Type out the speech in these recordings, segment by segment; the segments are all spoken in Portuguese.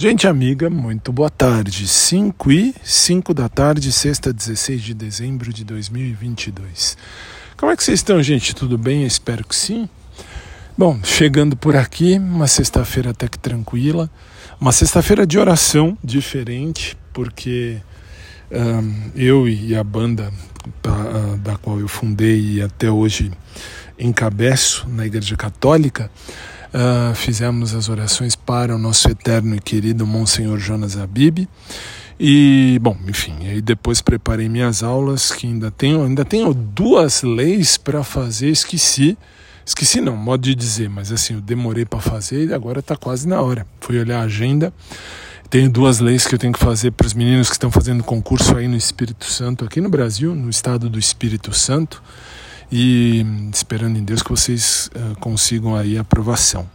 Gente amiga, muito boa tarde. 5 e 5 da tarde, sexta, 16 de dezembro de 2022. Como é que vocês estão, gente? Tudo bem? Espero que sim. Bom, chegando por aqui, uma sexta-feira até que tranquila, uma sexta-feira de oração diferente, porque um, eu e a banda da, da qual eu fundei e até hoje encabeço na Igreja Católica, Uh, fizemos as orações para o nosso eterno e querido Monsenhor Jonas Abib. E, bom, enfim, aí depois preparei minhas aulas, que ainda tenho, ainda tenho duas leis para fazer, esqueci. Esqueci não, modo de dizer, mas assim, eu demorei para fazer e agora está quase na hora. Fui olhar a agenda. Tenho duas leis que eu tenho que fazer para os meninos que estão fazendo concurso aí no Espírito Santo, aqui no Brasil, no estado do Espírito Santo e esperando em Deus que vocês uh, consigam aí a aprovação.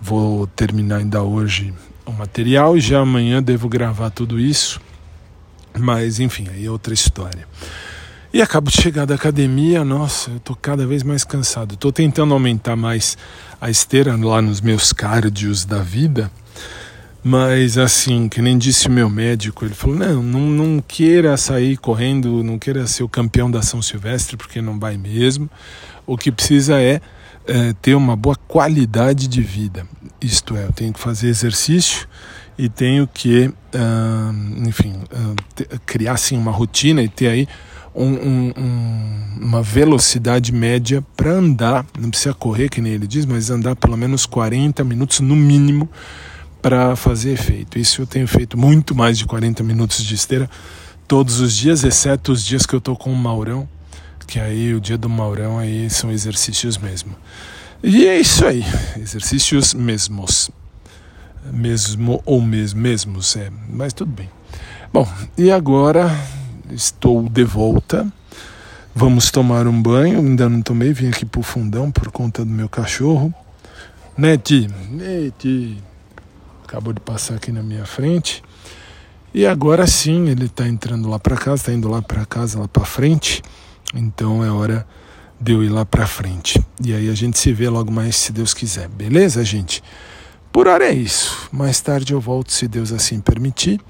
Vou terminar ainda hoje o material e já amanhã devo gravar tudo isso, mas enfim, aí é outra história. E acabo de chegar da academia, nossa, eu tô cada vez mais cansado. Estou tentando aumentar mais a esteira lá nos meus cardios da vida, mas assim, que nem disse o meu médico, ele falou: não, não, não queira sair correndo, não queira ser o campeão da São Silvestre, porque não vai mesmo. O que precisa é, é ter uma boa qualidade de vida. Isto é, eu tenho que fazer exercício e tenho que, uh, enfim, uh, criar assim, uma rotina e ter aí um, um, um, uma velocidade média para andar. Não precisa correr, que nem ele diz, mas andar pelo menos 40 minutos no mínimo para fazer efeito. Isso eu tenho feito muito mais de 40 minutos de esteira todos os dias, exceto os dias que eu tô com o Maurão, que aí o dia do Maurão aí são exercícios mesmo. E é isso aí, exercícios mesmos. Mesmo ou mesmo, mesmos, é, mas tudo bem. Bom, e agora estou de volta. Vamos tomar um banho. Ainda não tomei, vim aqui pro fundão por conta do meu cachorro. Né, Ti? Né, Ti? Acabou de passar aqui na minha frente. E agora sim, ele está entrando lá para casa, está indo lá para casa, lá para frente. Então é hora de eu ir lá para frente. E aí a gente se vê logo mais, se Deus quiser. Beleza, gente? Por hora é isso. Mais tarde eu volto, se Deus assim permitir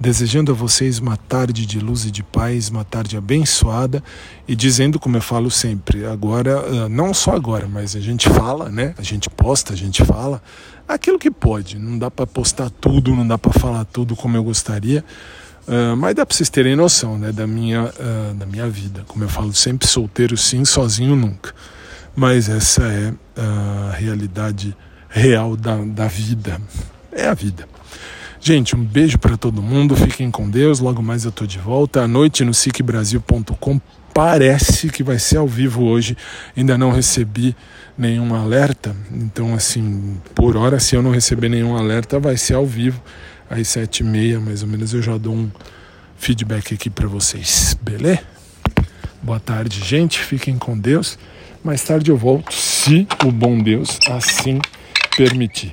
desejando a vocês uma tarde de luz e de paz, uma tarde abençoada e dizendo, como eu falo sempre, agora, ah, não só agora, mas a gente fala, né? A gente posta, a gente fala aquilo que pode. Não dá para postar tudo, não dá para falar tudo como eu gostaria. Uh, mas dá para vocês terem noção né, da, minha, uh, da minha vida. Como eu falo sempre, solteiro sim, sozinho nunca. Mas essa é a realidade real da, da vida. É a vida. Gente, um beijo para todo mundo, fiquem com Deus. Logo mais eu tô de volta à noite no sicbrasil.com. Parece que vai ser ao vivo hoje. Ainda não recebi nenhum alerta. Então, assim, por hora, se eu não receber nenhum alerta, vai ser ao vivo às sete e meia, mais ou menos. Eu já dou um feedback aqui para vocês, beleza? Boa tarde, gente. Fiquem com Deus. Mais tarde eu volto, se o bom Deus assim permitir.